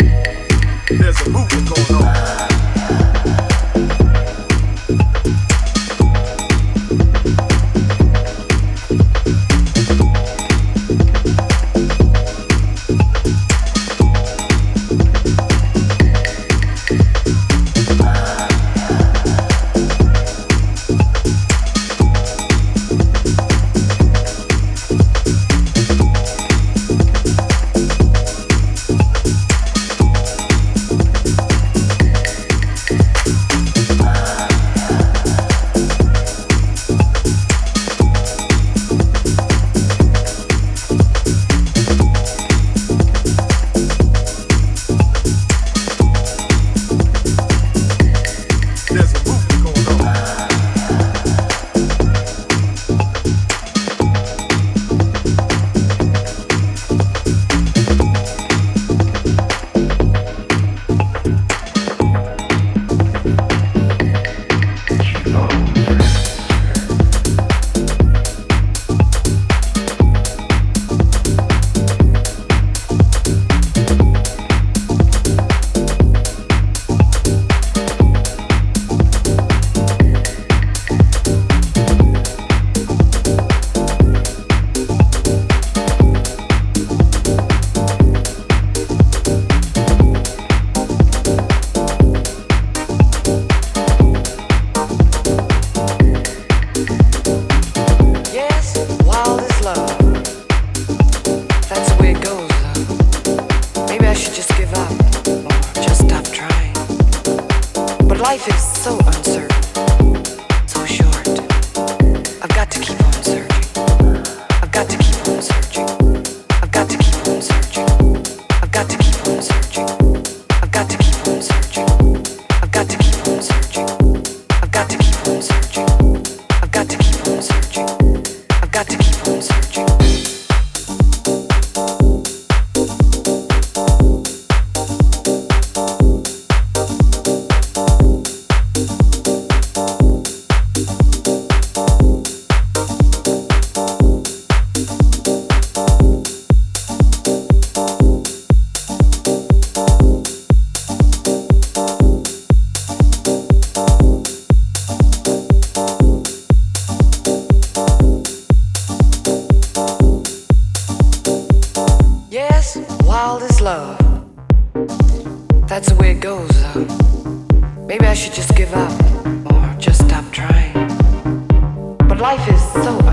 I've got going on life is so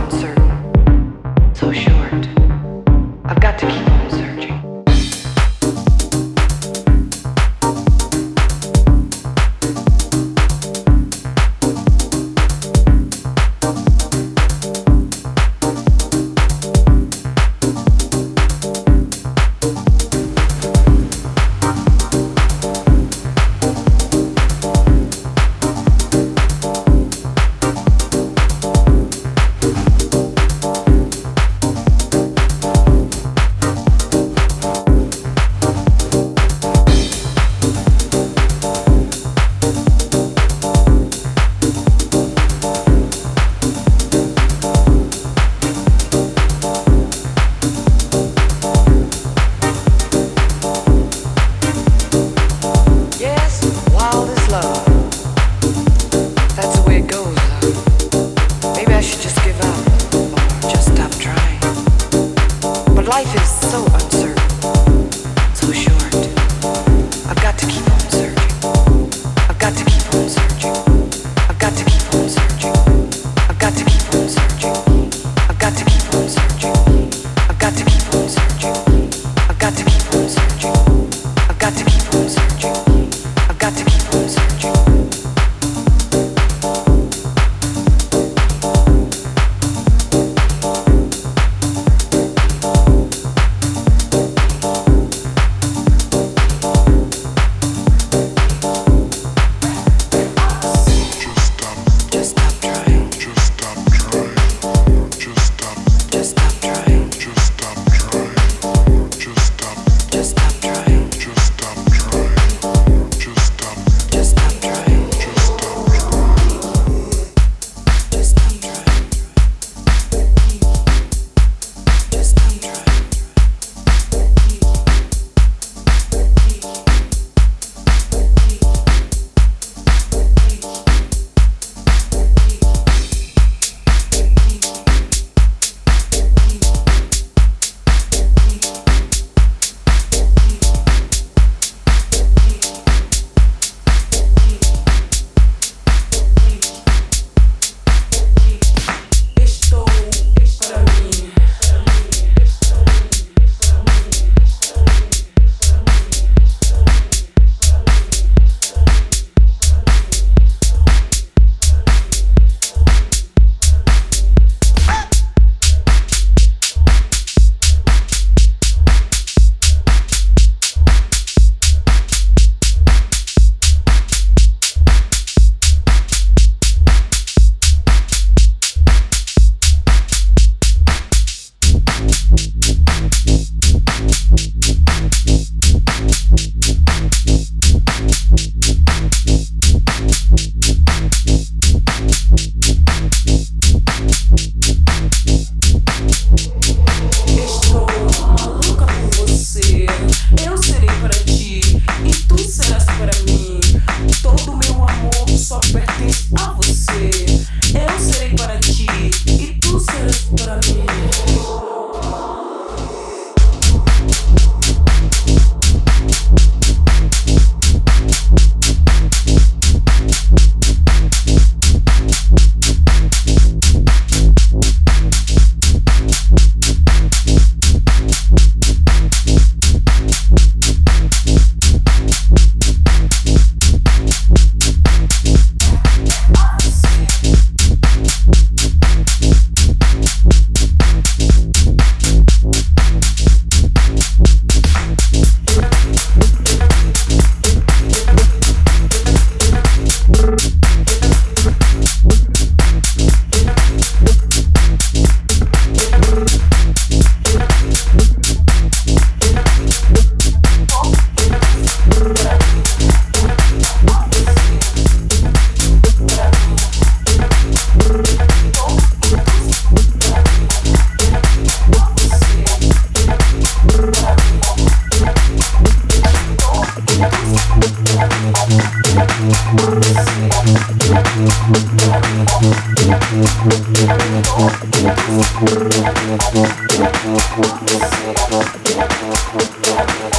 Thank you.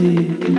see.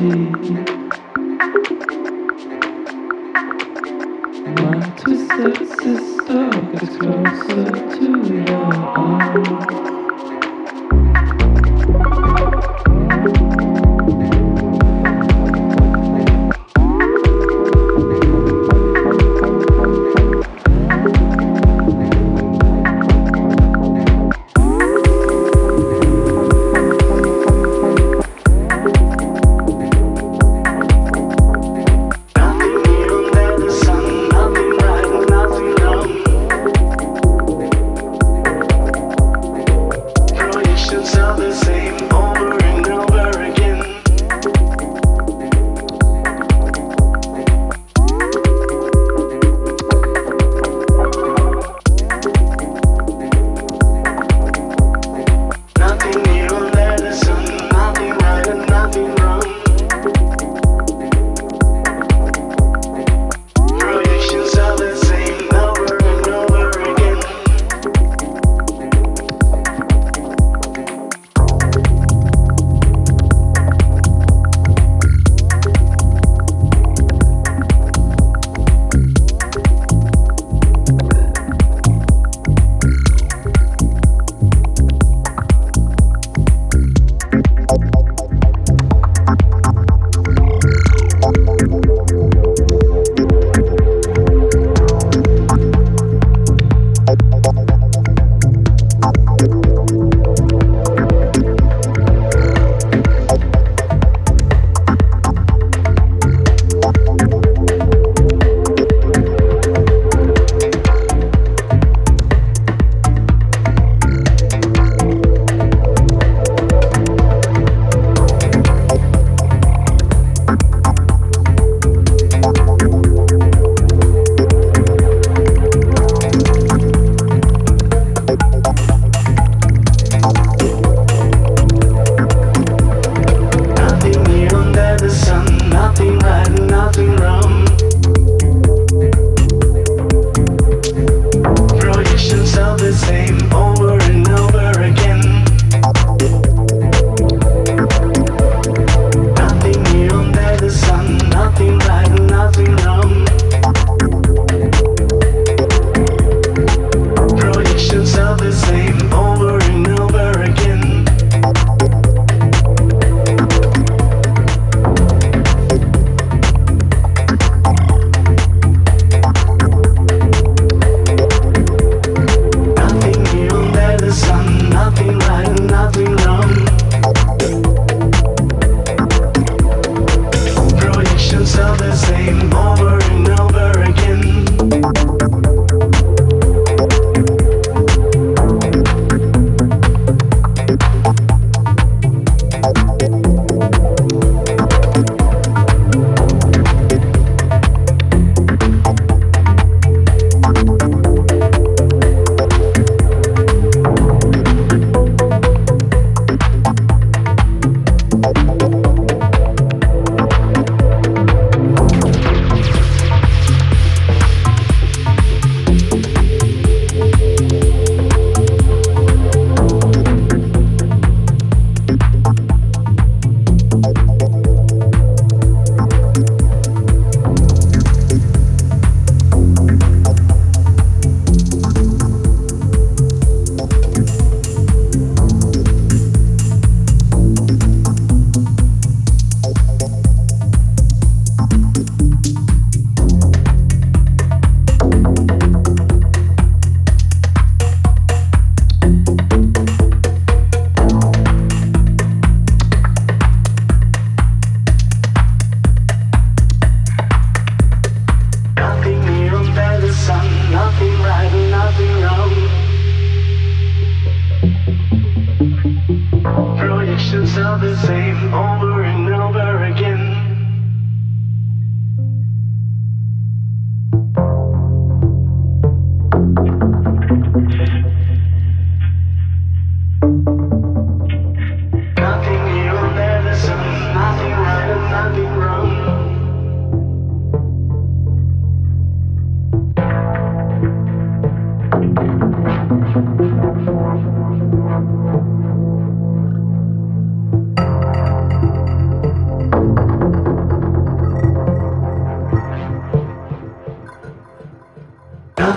One, two, six, sister, gets closer.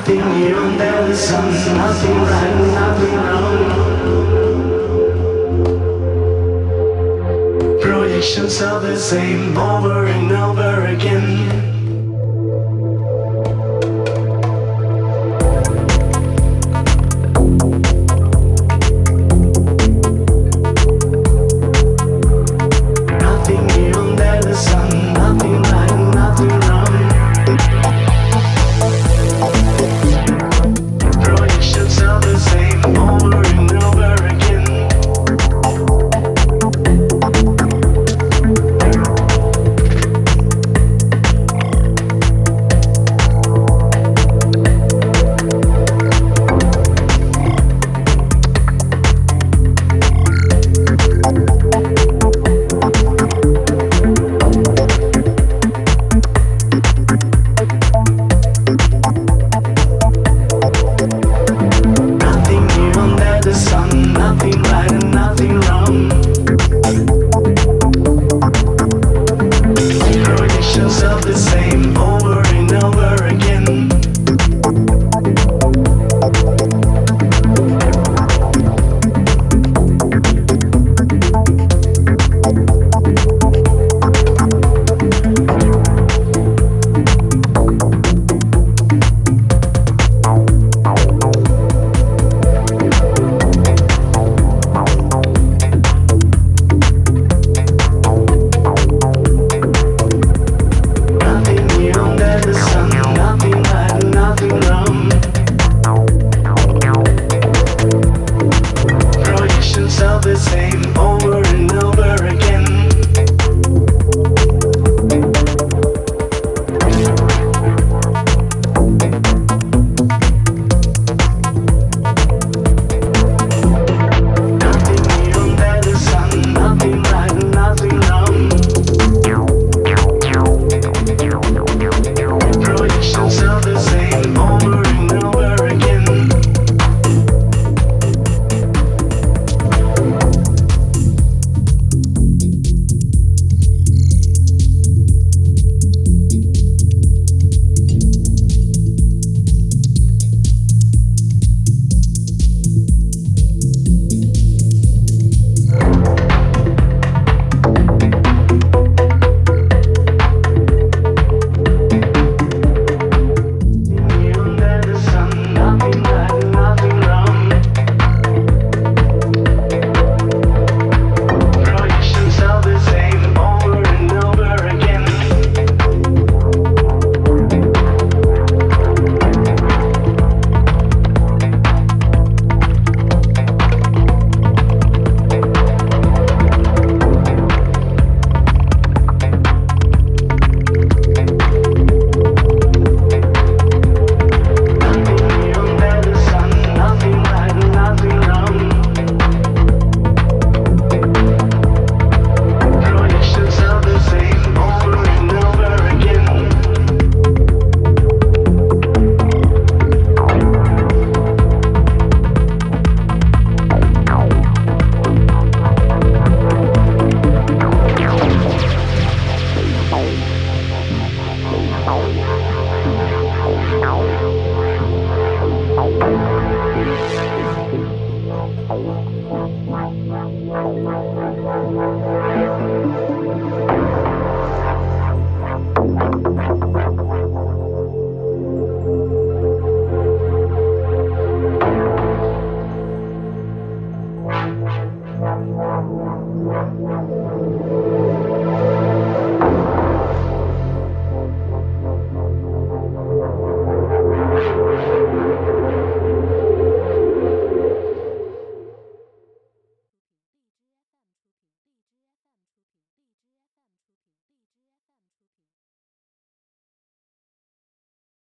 nothing here and there is something, nothing right, nothing wrong. Projections are the same over and over again.